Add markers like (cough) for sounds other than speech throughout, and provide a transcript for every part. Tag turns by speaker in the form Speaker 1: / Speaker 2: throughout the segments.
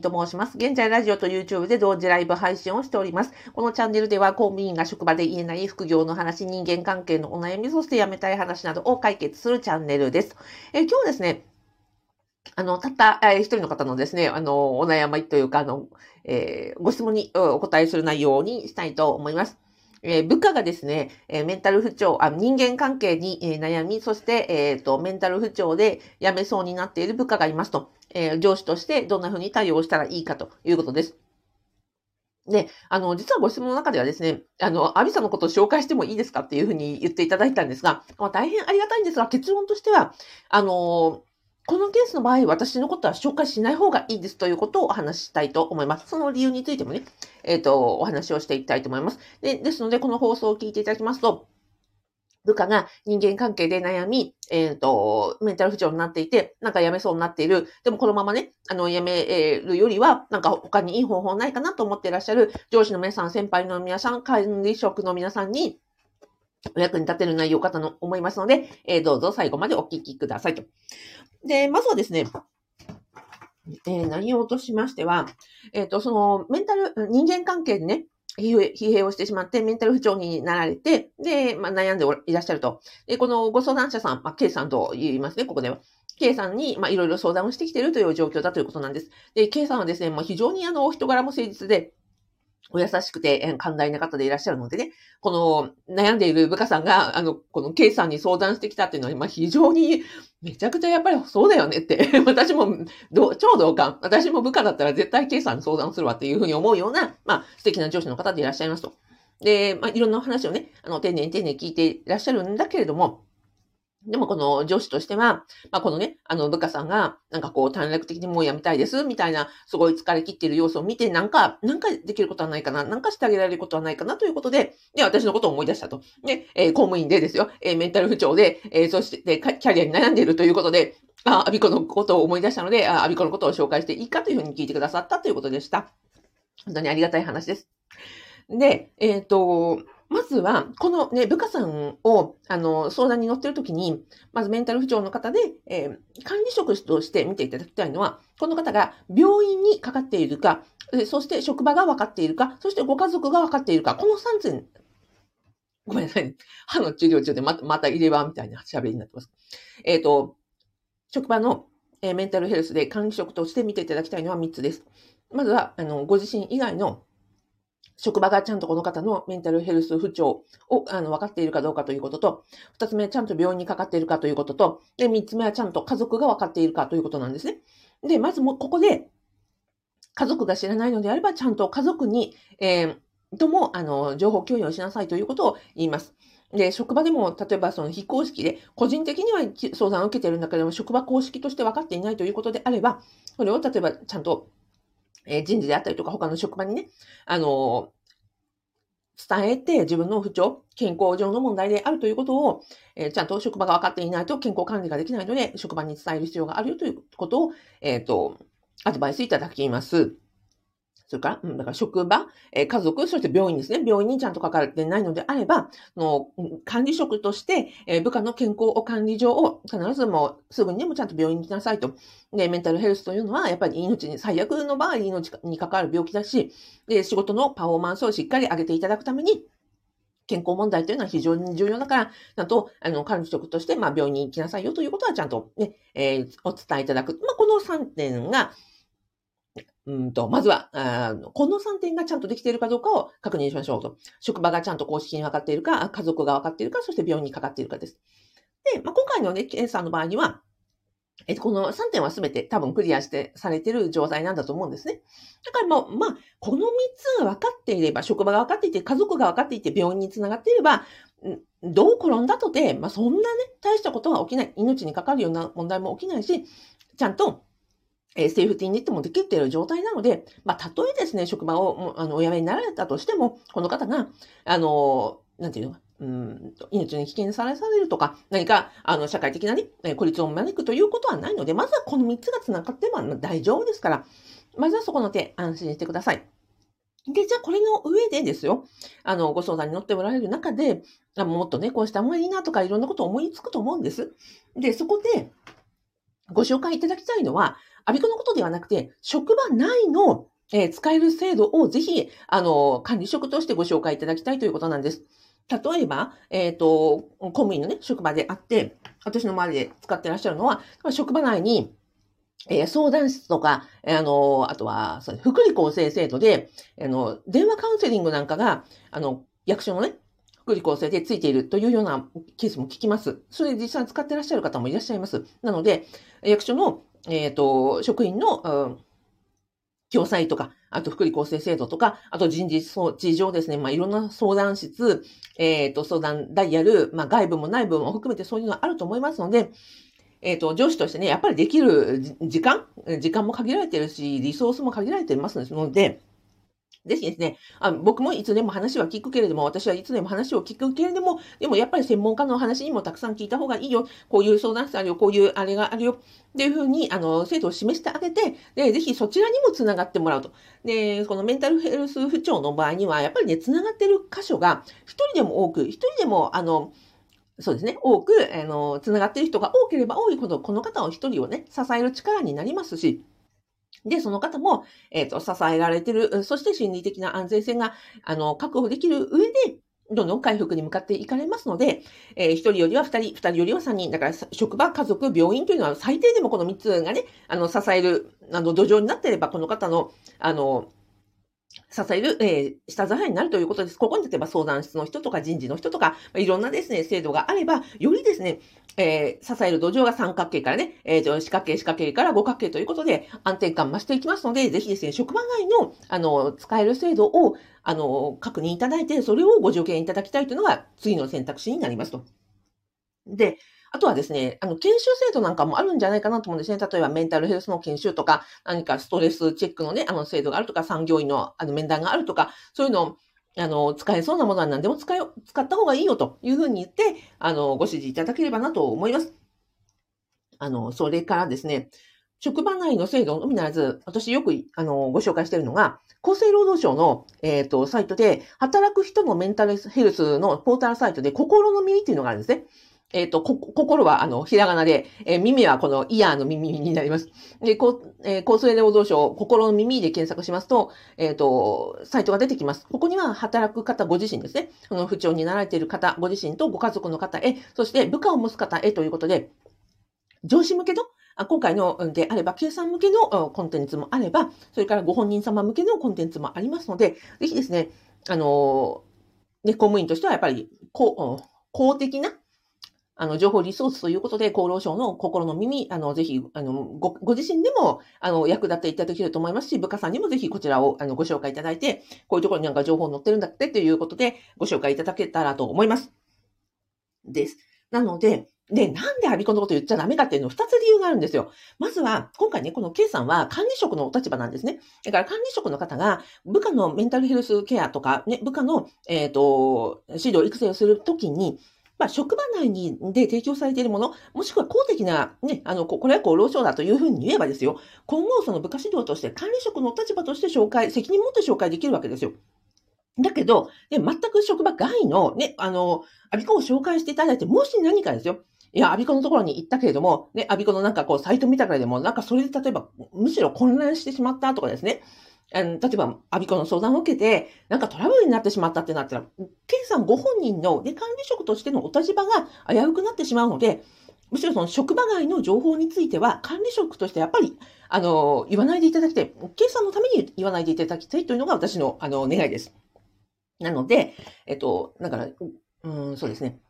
Speaker 1: と申します。現在、ラジオと YouTube で同時ライブ配信をしております。このチャンネルでは、公務員が職場で言えない副業の話、人間関係のお悩み、そして辞めたい話などを解決するチャンネルです。え今日ですね、あの、たった、えー、一人の方のですね、あの、お悩みというか、あの、えー、ご質問にお答えする内容にしたいと思います。えー、部下がですね、えー、メンタル不調、あ人間関係に、え、悩み、そして、えっ、と、メンタル不調で辞めそうになっている部下がいますと。えー、上司としてどんな風に対応したらいいかということです。で、あの、実はご質問の中ではですね、あの、アビさんのことを紹介してもいいですかっていうふうに言っていただいたんですが、まあ、大変ありがたいんですが、結論としては、あの、このケースの場合、私のことは紹介しない方がいいですということをお話ししたいと思います。その理由についてもね、えっ、ー、と、お話をしていきたいと思います。で、ですので、この放送を聞いていただきますと、部下が人間関係で悩み、えっ、ー、と、メンタル不調になっていて、なんか辞めそうになっている。でもこのままね、あの、辞めるよりは、なんか他にいい方法ないかなと思っていらっしゃる上司の皆さん、先輩の皆さん、管理職の皆さんに、お役に立てる内容かと思いますので、えー、どうぞ最後までお聞きくださいと。で、まずはですね、えー、内容としましては、えっ、ー、と、その、メンタル、人間関係でね、疲弊をしてしまって、メンタル不調になられて、で、まあ、悩んでいらっしゃると。で、このご相談者さん、まあ、K さんと言いますね、ここでは。K さんに、まあ、いろいろ相談をしてきているという状況だということなんです。で、K さんはですね、まあ、非常にあの、お人柄も誠実で、お優しくて、寛大な方でいらっしゃるのでね、この悩んでいる部下さんが、あの、この K さんに相談してきたっていうのは、まあ、非常に、めちゃくちゃやっぱりそうだよねって (laughs) 私もど、超同感。私も部下だったら絶対 K さんに相談するわっていうふうに思うような、まあ、素敵な上司の方でいらっしゃいますと。で、まあ、いろんな話をね、あの、丁寧に丁寧に聞いていらっしゃるんだけれども、でもこの上司としては、まあ、このね、あの部下さんが、なんかこう短絡的にもうやめたいです、みたいな、すごい疲れ切っている様子を見て、なんか、なんかできることはないかな、なんかしてあげられることはないかなということで、で、私のことを思い出したと。で、えー、公務員でですよ、えー、メンタル不調で、えー、そしてキャリアに悩んでいるということで、あ、アビコのことを思い出したので、あ、アビコのことを紹介していいかというふうに聞いてくださったということでした。本当にありがたい話です。で、えっ、と、まずは、このね、部下さんを、あの、相談に乗ってるときに、まずメンタル不調の方で、えー、管理職として見ていただきたいのは、この方が病院にかかっているか、そして職場が分かっているか、そしてご家族が分かっているか、この3点、ごめんなさい。歯の治療中でまた、また入れ歯みたいな喋りになってます。えっ、ー、と、職場の、えー、メンタルヘルスで管理職として見ていただきたいのは3つです。まずは、あの、ご自身以外の職場がちゃんとこの方のメンタルヘルス不調をあの分かっているかどうかということと、二つ目は、ちゃんと病院にかかっているかということと、で、三つ目はちゃんと家族が分かっているかということなんですね。で、まずも、ここで、家族が知らないのであれば、ちゃんと家族に、えー、とも、あの、情報共有をしなさいということを言います。で、職場でも、例えばその非公式で、個人的には相談を受けているんだけれども、職場公式として分かっていないということであれば、それを例えばちゃんとえ人事であったりとか、他の職場にね、あの伝えて自分の不調、健康上の問題であるということを、えー、ちゃんと職場が分かっていないと健康管理ができないので、職場に伝える必要があるよということを、えっ、ー、と、アドバイスいただきます。それから、うん、だから職場、えー、家族、そして病院ですね。病院にちゃんと関わってないのであれば、の管理職として、えー、部下の健康管理上を必ずもうすぐにでもちゃんと病院に来なさいと。で、メンタルヘルスというのは、やっぱり命に、最悪の場合、命に関わる病気だし、で、仕事のパフォーマンスをしっかり上げていただくために、健康問題というのは非常に重要だから、ちゃんと、あの、管理職として、まあ、病院に行きなさいよということはちゃんとね、えー、お伝えいただく。まあ、この3点が、うんと、まずは、あこの3点がちゃんとできているかどうかを確認しましょうと。職場がちゃんと公式に分かっているか、家族が分かっているか、そして病院にかかっているかです。で、まあ、今回のね、検査の場合には、えっと、この3点は全て多分クリアしてされている状態なんだと思うんですね。だからもう、まあ、この3つ分かっていれば、職場が分かっていて、家族が分かっていて、病院につながっていれば、どう転んだとて、まあ、そんなね、大したことは起きない。命にかかるような問題も起きないし、ちゃんとえ、セーフティーネットもできている状態なので、まあ、たとえですね、職場を、あの、お辞めになられたとしても、この方が、あの、なんていうのうん命に危険さらされるとか、何か、あの、社会的なね、孤立を招くということはないので、まずはこの3つが繋がってば大丈夫ですから、まずはそこの手、安心してください。で、じゃあこれの上でですよ、あの、ご相談に乗っておられる中で、もっとね、こうした方がいいなとか、いろんなことを思いつくと思うんです。で、そこで、ご紹介いただきたいのは、アビコのことではなくて、職場内の、えー、使える制度をぜひ、あの、管理職としてご紹介いただきたいということなんです。例えば、えっ、ー、と、公務員のね、職場であって、私の周りで使ってらっしゃるのは、職場内に、えー、相談室とか、えー、あの、あとは、福利厚生制度で、あの、電話カウンセリングなんかが、あの、役所のね、福利厚生でついているというようなケースも聞きます。それで実際に使ってらっしゃる方もいらっしゃいます。なので、役所の、えっ、ー、と、職員の、うん共済とか、あと福利厚生制度とか、あと人事装置上ですね、まあ、いろんな相談室、えっ、ー、と、相談ダイヤル、まあ、外部も内部も含めてそういうのがあると思いますので、えっ、ー、と、上司としてね、やっぱりできる時間、時間も限られてるし、リソースも限られてますので、ぜひですね、あ僕もいつでも話は聞くけれども、私はいつでも話を聞くけれども、でもやっぱり専門家の話にもたくさん聞いた方がいいよ。こういう相談室あるよ、こういうあれがあるよ。っていうふうに、あの、制度を示してあげて、で、ぜひそちらにもつながってもらうと。で、このメンタルヘルス不調の場合には、やっぱりね、つながってる箇所が、一人でも多く、一人でも、あの、そうですね。多く、あの、つながっている人が多ければ多いほど、この方を一人をね、支える力になりますし、で、その方も、えっ、ー、と、支えられてる、そして心理的な安全性が、あの、確保できる上で、どんどん回復に向かっていかれますので、えー、1人よりは2人、2人よりは3人、だから職場、家族、病院というのは最低でもこの3つがね、あの、支える、あの、土壌になっていれば、この方の、あの、支える、えー、下支えになるということです。ここに例えば相談室の人とか人事の人とか、いろんなですね、制度があれば、よりですね、えー、支える土壌が三角形からね、えー、四角形、四角形から五角形ということで安定感増していきますので、ぜひですね、職場外の、あの、使える制度を、あの、確認いただいて、それをご助言いただきたいというのが次の選択肢になりますと。で、あとはですね、あの、研修制度なんかもあるんじゃないかなと思うんですね。例えばメンタルヘルスの研修とか、何かストレスチェックのね、あの制度があるとか、産業医のあの面談があるとか、そういうのを、あの、使えそうなものは何でも使よ、使った方がいいよというふうに言って、あの、ご指示いただければなと思います。あの、それからですね、職場内の制度のみならず、私よく、あの、ご紹介しているのが、厚生労働省の、えっ、ー、と、サイトで、働く人のメンタルヘルスのポータルサイトで、心の耳っていうのがあるんですね。えっ、ー、と、心は、あの、ひらがなで、えー、耳はこのイヤーの耳になります。で、こう、えー、厚生労働省、心の耳で検索しますと、えっ、と、サイトが出てきます。ここには働く方ご自身ですね。その不調になられている方ご自身とご家族の方へ、そして部下を持つ方へということで、上司向けの今回のであれば、計算向けのコンテンツもあれば、それからご本人様向けのコンテンツもありますので、ぜひですね、あの、ね、公務員としてはやっぱり公公的なあの、情報リソースということで、厚労省の心の耳、あの、ぜひ、あの、ご、ご自身でも、あの、役立っていただけると思いますし、部下さんにもぜひこちらを、あの、ご紹介いただいて、こういうところになんか情報載ってるんだってということで、ご紹介いただけたらと思います。です。なので、で、なんでアビコのこと言っちゃダメかっていうの二つ理由があるんですよ。まずは、今回ね、この K さんは管理職のお立場なんですね。だから管理職の方が、部下のメンタルヘルスケアとか、ね、部下の、えっ、ー、と、指導育成をするときに、まあ、職場内にで提供されているもの、もしくは公的な、ね、あの、これは厚労省だというふうに言えばですよ、今後その部下指導として管理職の立場として紹介、責任持って紹介できるわけですよ。だけど、ね、全く職場外の、ね、あの、アビコを紹介していただいて、もし何かですよ、いや、アビコのところに行ったけれども、ね、アビコのなんかこう、サイト見たからでも、なんかそれで例えば、むしろ混乱してしまったとかですね、あの、例えば、アビコの相談を受けて、なんかトラブルになってしまったってなったら、ケイさんご本人の、ね、管理職としてのお立場が危うくなってしまうので、むしろその職場外の情報については、管理職としてやっぱり、あの、言わないでいただきたい。ケイさんのために言わないでいただきたいというのが私の、あの、願いです。なので、えっと、だから、うん、そうですね。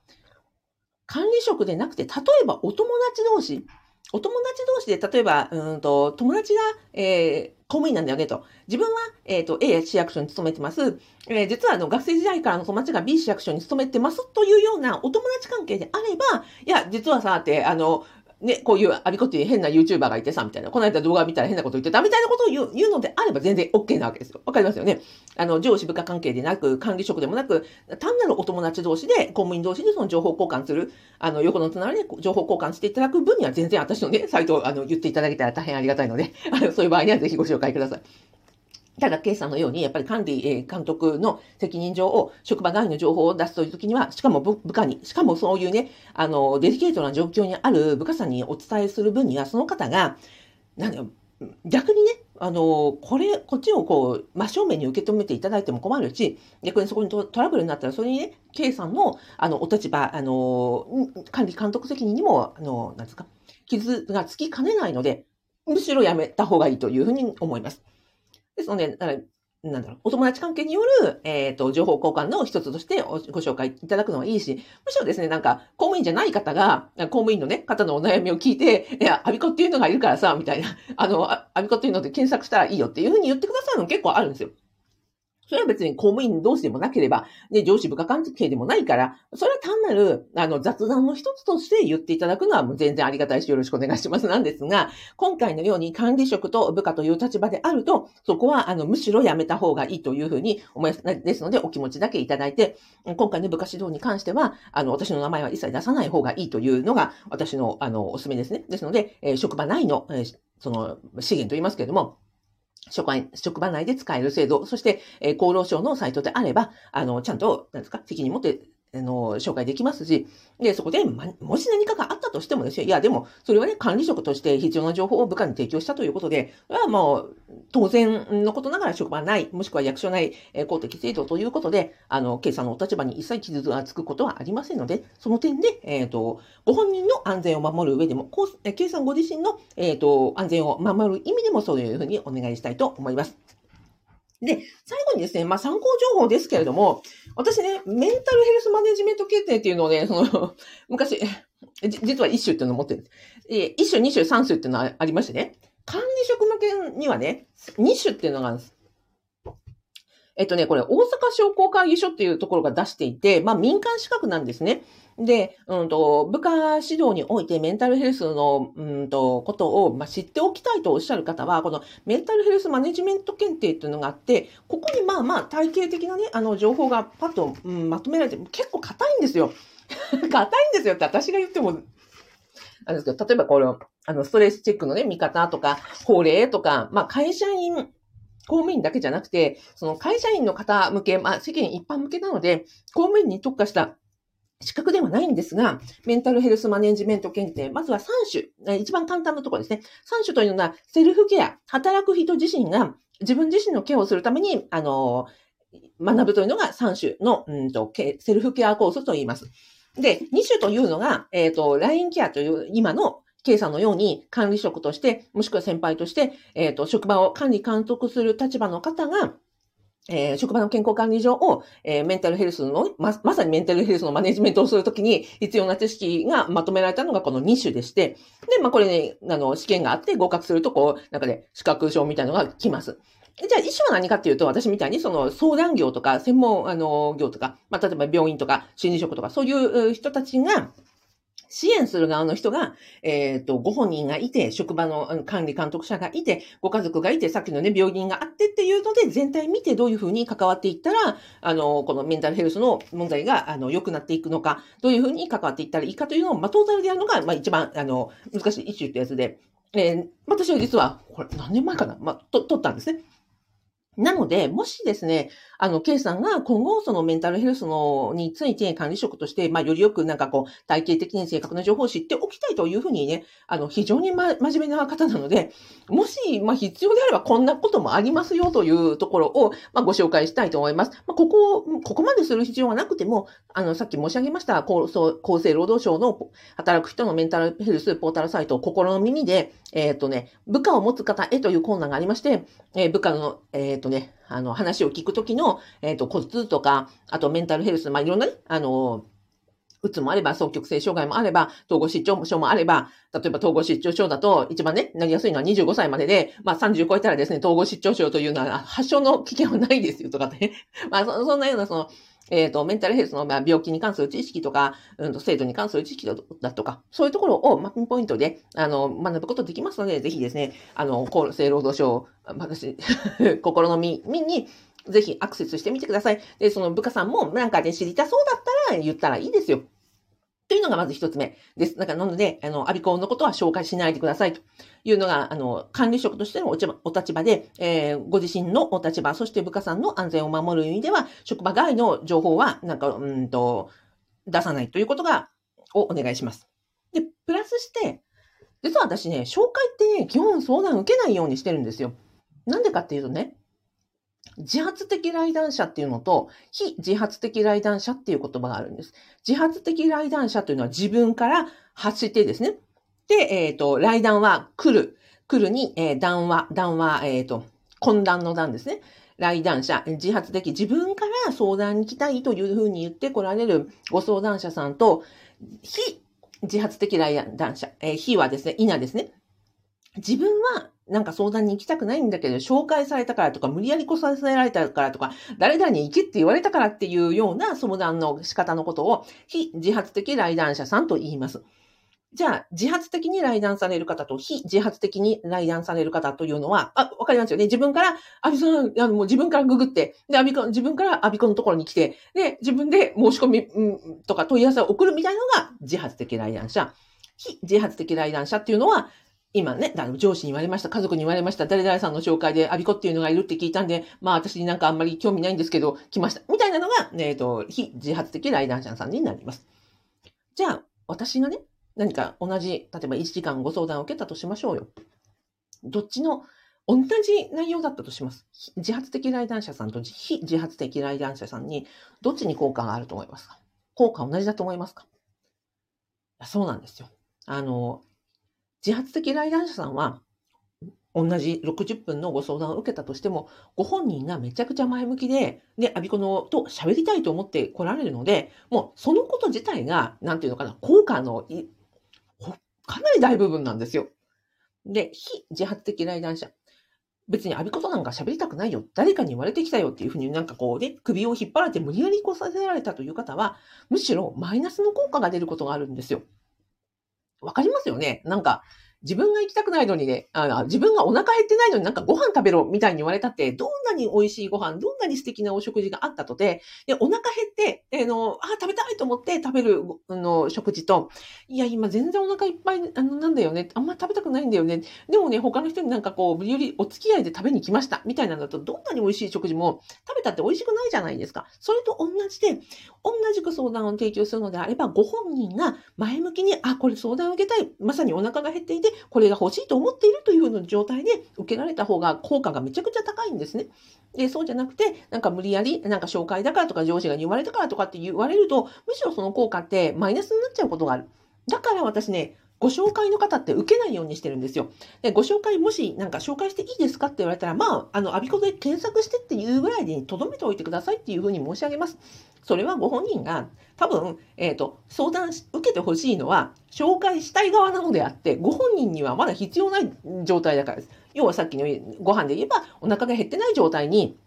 Speaker 1: 管理職でなくて、例えばお友達同士、お友達同士で、例えば、うんと、友達が、えー、公務員なんだよねと。自分は、えっ、ー、と、A 市役所に勤めてます。えー、実は、あの、学生時代からの友達が B 市役所に勤めてますというようなお友達関係であれば、いや、実はさ、って、あの、ね、こういうありこっていう変な YouTuber がいてさ、みたいな。この間動画見たら変なこと言ってた、みたいなことを言う言うのであれば全然 OK なわけですよ。わかりますよね。あの、上司部下関係でなく、管理職でもなく、単なるお友達同士で、公務員同士でその情報交換する、あの、横のつながりで情報交換していただく分には全然私のね、サイトをあの言っていただけたら大変ありがたいので、あの、そういう場合にはぜひご紹介ください。ただ、K さんのように、やっぱり管理、え、監督の責任上を、職場外の情報を出すというときには、しかも部下に、しかもそういうね、あの、デリケートな状況にある部下さんにお伝えする分には、その方が、なんだ逆にね、あの、これ、こっちをこう、真正面に受け止めていただいても困るし、逆にそこにトラブルになったら、それにね、K さんの、あの、お立場、あの、管理監督責任にも、あの、なんですか、傷がつきかねないので、むしろやめた方がいいというふうに思います。ですので、なんだろう、お友達関係による、えっ、ー、と、情報交換の一つとしてご紹介いただくのはいいし、むしろですね、なんか、公務員じゃない方が、公務員のね、方のお悩みを聞いて、いや、アビコっていうのがいるからさ、みたいな、あの、アビコっていうので検索したらいいよっていうふうに言ってくださるの結構あるんですよ。それは別に公務員同士でもなければ、ね、上司部下関係でもないから、それは単なる、あの、雑談の一つとして言っていただくのはもう全然ありがたいしよろしくお願いしますなんですが、今回のように管理職と部下という立場であると、そこは、あの、むしろやめた方がいいというふうに思います。ですので、お気持ちだけいただいて、今回の部下指導に関しては、あの、私の名前は一切出さない方がいいというのが、私の、あの、おすすめですね。ですので、えー、職場内の、えー、その、資源と言いますけれども、職場職場内で使える制度、そして、え、厚労省のサイトであれば、あの、ちゃんと、なんですか、責任持ってあの、紹介できますし、で、そこで、ま、もし何かがあったとしてもですよ。いや、でも、それはね、管理職として必要な情報を部下に提供したということで、それはもう、当然のことながら職場ない、もしくは役所ない、え、公的制度ということで、あの、計算のお立場に一切傷がつくことはありませんので、その点で、えっ、ー、と、ご本人の安全を守る上でも、こう計算ご自身の、えっ、ー、と、安全を守る意味でもそういうふうにお願いしたいと思います。で、最後にですね、まあ、参考情報ですけれども、私ね、メンタルヘルスマネジメント検定っていうのをね、その、(laughs) 昔、実は一種っていうのを持ってるんです。一種、二種、三種っていうのはありましてね、管理職向けにはね、二種っていうのがあるんです。えっとね、これ、大阪商工会議所っていうところが出していて、まあ民間資格なんですね。で、うんと、部下指導においてメンタルヘルスの、うんと、ことを、まあ、知っておきたいとおっしゃる方は、このメンタルヘルスマネジメント検定っていうのがあって、ここにまあまあ体系的なね、あの情報がパッと、うん、まとめられて、結構硬いんですよ。(laughs) 硬いんですよって私が言っても、あれですけど、例えばこの、あの、ストレスチェックのね、見方とか、法令とか、まあ会社員、公務員だけじゃなくて、その会社員の方向け、まあ世間一般向けなので、公務員に特化した資格ではないんですが、メンタルヘルスマネジメント検定、まずは3種、一番簡単なところですね。3種というのは、セルフケア、働く人自身が自分自身のケアをするために、あの、学ぶというのが3種の、うんと、セルフケアコースと言います。で、2種というのが、えっ、ー、と、ラインケアという今の K さんのように管理職として、もしくは先輩として、えっ、ー、と、職場を管理監督する立場の方が、えー、職場の健康管理上を、えー、メンタルヘルスの、ま、まさにメンタルヘルスのマネジメントをするときに必要な知識がまとめられたのがこの2種でして、で、まあ、これね、あの、試験があって合格すると、こう、なんかね、資格証みたいなのが来ます。じゃあ、医師は何かっていうと、私みたいにその相談業とか、専門、あの、業とか、まあ、例えば病院とか、心理職とか、そういう人たちが、支援する側の人が、えっ、ー、と、ご本人がいて、職場の管理監督者がいて、ご家族がいて、さっきのね、病院があってっていうので、全体見てどういうふうに関わっていったら、あの、このメンタルヘルスの問題が、あの、良くなっていくのか、どういうふうに関わっていったらいいかというのを、まあ、トータルでやるのが、まあ、一番、あの、難しいイシューってやつで、えー、私は実は、これ何年前かなまあ、と、取ったんですね。なので、もしですね、あの、K さんが今後、そのメンタルヘルスのについて管理職として、まあ、よりよくなんかこう、体系的に正確な情報を知っておきたいというふうにね、あの、非常に、ま、真面目な方なので、もし、まあ、必要であればこんなこともありますよというところを、まあ、ご紹介したいと思います。まあ、ここ、ここまでする必要はなくても、あの、さっき申し上げました、厚生労働省の働く人のメンタルヘルスポータルサイト、心の耳で、えっ、ー、とね、部下を持つ方へというコーナーがありまして、えー、部下の、えっ、ー、とね、あの、話を聞くときの、えっ、と、コツとか、あとメンタルヘルス、まあ、いろんなね、あの、うつもあれば、双極性障害もあれば、統合失調症もあれば、例えば統合失調症だと、一番ね、なりやすいのは25歳までで、まあ30超えたらですね、統合失調症というのは発症の危険はないですよとかね。(laughs) まあそ、そんなようなその、えっ、ー、と、メンタルヘルスの、ま、病気に関する知識とか、うんと、制度に関する知識だとか、そういうところを、まあ、ピンポイントで、あの、学ぶことできますので、ぜひですね、あの、厚生労働省、私、(laughs) 心の身に、ぜひアクセスしてみてください。で、その部下さんも、なんかね、知りたそうだったら言ったらいいですよ。というのがまず一つ目です。だから、なので、あの、アビコンのことは紹介しないでくださいというのが、あの、管理職としてのお立場で、えー、ご自身のお立場、そして部下さんの安全を守る意味では、職場外の情報は、なんか、うんと、出さないということが、をお願いします。で、プラスして、実は私ね、紹介ってね、基本相談受けないようにしてるんですよ。なんでかっていうとね、自発的来談者っていうのと、非自発的来談者っていう言葉があるんです。自発的来談者というのは自分から発してですね。で、えっ、ー、と、来談は来る。来るに、えー、談話、談話、えっ、ー、と、懇談の談ですね。来談者、自発的、自分から相談に来たいというふうに言って来られるご相談者さんと、非自発的来談者、えー、非はですね、いなですね。自分はなんか相談に行きたくないんだけど、紹介されたからとか、無理やり来させられたからとか、誰々に行けって言われたからっていうような相談の仕方のことを、非自発的来談者さんと言います。じゃあ、自発的に来談される方と非自発的に来談される方というのは、あ、わかりますよね。自分から、アビさん、あの、もう自分からググって、で、アビコ、自分からアビコのところに来て、で、自分で申し込み、うん、とか問い合わせを送るみたいなのが自発的来談者。非自発的来談者っていうのは、今ね、上司に言われました、家族に言われました、誰々さんの紹介でアビコっていうのがいるって聞いたんで、まあ私になんかあんまり興味ないんですけど、来ました。みたいなのが、えっ、ー、と、非自発的来談者さんになります。じゃあ、私がね、何か同じ、例えば1時間ご相談を受けたとしましょうよ。どっちの同じ内容だったとします。自発的来談者さんと非自発的来談者さんに、どっちに効果があると思いますか？効果同じだと思いますか？そうなんですよ。あの、自発的来談者さんは、同じ60分のご相談を受けたとしても、ご本人がめちゃくちゃ前向きで、で、アビコのと喋りたいと思って来られるので、もうそのこと自体が、なんていうのかな、効果のかなり大部分なんですよ。で、非自発的来談者。別にアビコとなんか喋りたくないよ。誰かに言われてきたよっていうふうになんかこうね、首を引っ張られて無理やりこさせられたという方は、むしろマイナスの効果が出ることがあるんですよ。わかりますよね。なんか、自分が行きたくないのにね、あ自分がお腹減ってないのになんかご飯食べろみたいに言われたって、どんなに美味しいご飯、どんなに素敵なお食事があったとて、でお腹減って、えー、の、あ、食べたいと思って食べるの食事と、いや、今全然お腹いっぱいあのなんだよね。あんま食べたくないんだよね。でもね、他の人になんかこう、無理よりお付き合いで食べに来ました。みたいなのだと、どんなに美味しい食事も食べたって美味しくないじゃないですか。それと同じで、同じく相談を提供するのであれば、ご本人が前向きに、あ、これ相談を受けたい。まさにお腹が減っていて、これが欲しいと思っているというような状態で受けられた方が効果がめちゃくちゃ高いんですね。で、そうじゃなくて、なんか無理やり、なんか紹介だからとか上司が言われたからとかって言われると、むしろその効果ってマイナスになっちゃうことがある。だから私ね、ご紹介の方って受けないようにしてるんですよ。で、ご紹介もしなんか紹介していいですかって言われたら、まあ、あの、アビコで検索してっていうぐらいで留めておいてくださいっていうふうに申し上げます。それはご本人が多分、えっ、ー、と、相談し、受けてほしいのは、紹介したい側なのであって、ご本人にはまだ必要ない状態だからです。要はさっきのご飯で言えば、お腹が減ってない状態に、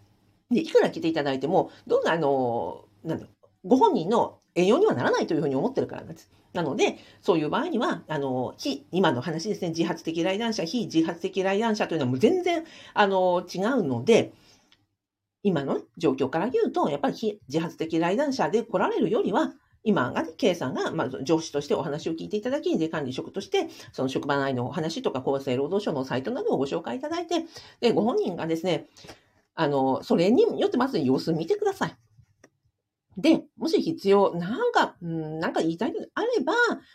Speaker 1: で、いくら来ていただいても、どんな、あの、なんだ、ご本人の栄養にはならないというふうに思ってるからなんです。なので、そういう場合には、あの、非、今の話ですね、自発的来談者、非自発的来談者というのはもう全然、あの、違うので、今の状況から言うと、やっぱり非自発的来談者で来られるよりは、今がね、K さんが、まあ、上司としてお話を聞いていただき、税管理職として、その職場内のお話とか、厚生労働省のサイトなどをご紹介いただいて、で、ご本人がですね、あの、それによってまず様子見てください。で、もし必要、なんか、うん、なんか言いたいのであれば、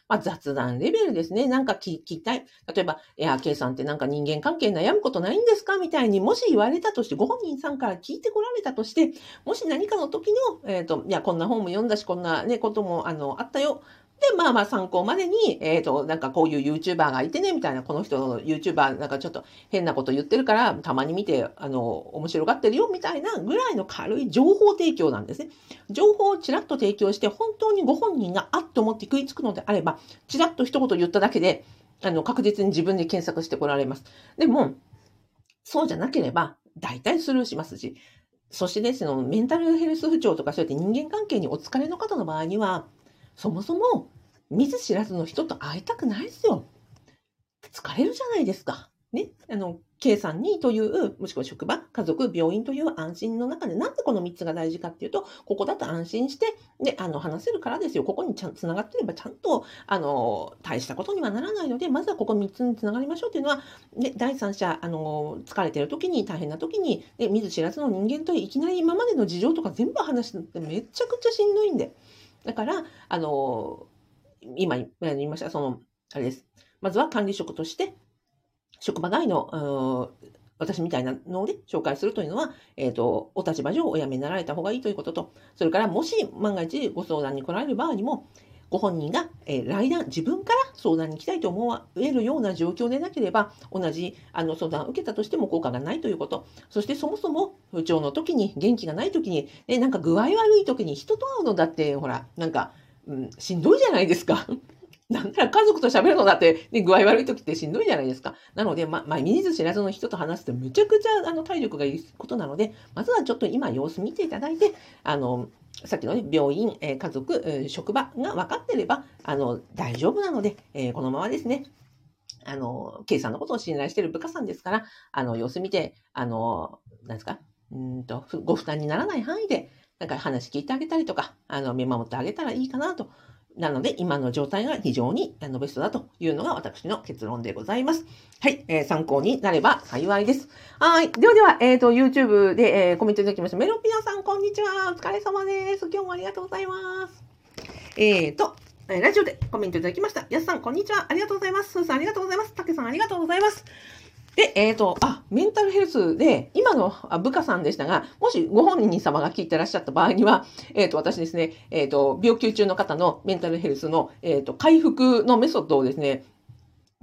Speaker 1: まあ、雑談レベルですね。なんか聞きたい。例えば、いや、K さんってなんか人間関係悩むことないんですか？みたいに、もし言われたとして、ご本人さんから聞いてこられたとして、もし何かの時の、えっ、ー、と、いや、こんな本も読んだし、こんなね、ことも、あの、あったよ。で、まあまあ参考までに、えっ、ー、と、なんかこういう YouTuber がいてね、みたいな、この人の YouTuber なんかちょっと変なこと言ってるから、たまに見て、あの、面白がってるよ、みたいなぐらいの軽い情報提供なんですね。情報をちらっと提供して、本当にご本人があっと思って食いつくのであれば、ちらっと一言言っただけで、あの、確実に自分で検索してこられます。でも、そうじゃなければ、大体スルーしますし、そしてですね、メンタルヘルス不調とかそうやって人間関係にお疲れの方の場合には、そもそも見ず知らずの人と会いたくないですよ。疲れるじゃないですか。ね？あの、計算にという、もしくは職場、家族、病院という安心の中で、なんでこの3つが大事かっていうと、ここだと安心して、で、あの、話せるからですよ。ここにちゃんと繋がってれば、ちゃんと、あの、大したことにはならないので、まずはここ3つに繋がりましょうっていうのは、で、第三者、あの、疲れてる時に、大変な時に、で、見ず知らずの人間といきなり今までの事情とか全部話すのってめちゃくちゃしんどいんで。だから、あの、今言いました、その、あれです。まずは管理職として、職場外の、私みたいなので紹介するというのは、えっ、ー、と、お立場上お辞めになられた方がいいということと、それからもし万が一ご相談に来られる場合にも、ご本人が、えー、来談、自分から相談に来たいと思えるような状況でなければ、同じあの相談を受けたとしても効果がないということ。そしてそもそも不調の時に、元気がない時に、えなんか具合悪い時に人と会うのだって、ほら、なんか、うん、しんどいじゃないですか。なんなら家族と喋るのだって、ね、具合悪い時ってしんどいじゃないですか。なので、ま、まあ、見ず知らずの人と話すとめちゃくちゃあの体力がいることなので、まずはちょっと今様子見ていただいて、あの、さっきのね、病院、えー、家族、え、職場が分かってれば、あの、大丈夫なので、えー、このままですね、あの、K さんのことを信頼している部下さんですから、あの、様子見て、あの、なんですか、うんと、ご負担にならない範囲で、なんか話聞いてあげたりとか、あの、見守ってあげたらいいかなとなので、今の状態が非常にベストだというのが私の結論でございます。はい、えー、参考になれば幸いです。はい。ではでは、えっ、ー、と、YouTube で、えー、コメントいただきました。メロピアさん、こんにちは。お疲れ様です。今日もありがとうございます。えっ、ー、と、ラジオでコメントいただきました。やすさん、こんにちは。ありがとうございます。すーさん、ありがとうございます。たけさん、ありがとうございます。で、えっ、ー、と、あ、メンタルヘルスで、今の部下さんでしたが、もしご本人様が聞いてらっしゃった場合には、えっ、ー、と、私ですね、えっ、ー、と、病気中の方のメンタルヘルスの、えっ、と、回復のメソッドをですね、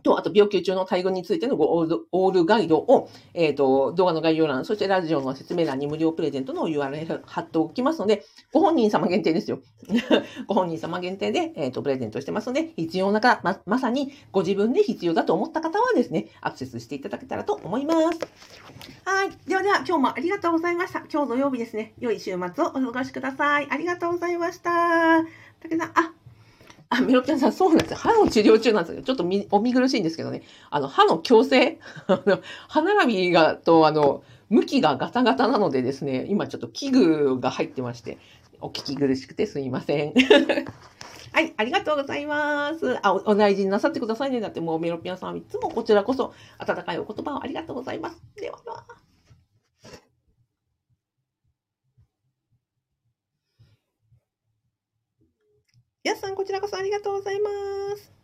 Speaker 1: と、あと病気中の対応についてのオールガイドを、え、ー、と、動画の概要欄、そしてラジオの説明欄に無料プレゼントの URL 貼っておきますので、ご本人様限定ですよ。(laughs) ご本人様限定で、えっ、ー、と、プレゼントしてますので、必要な方、ま、まさにご自分で必要だと思った方はですね、アクセスしていただけたらと思います。はい。ではでは、今日もありがとうございました。今日土曜日ですね、良い週末をお過ごしください。ありがとうございました。武さん、あ、あ、メロピアンさん、そうなんですよ。歯の治療中なんですよ。ちょっとみお見苦しいんですけどね。あの、歯の矯正？(laughs) 歯並びが、と、あの、向きがガタガタなのでですね、今ちょっと器具が入ってまして、お聞き苦しくてすいません。(laughs) はい、ありがとうございます。あお、大事になさってくださいね。だってもうメロピアンさんはいつもこちらこそ温かいお言葉をありがとうございます。ではでは。やすさん、こちらこそありがとうございます。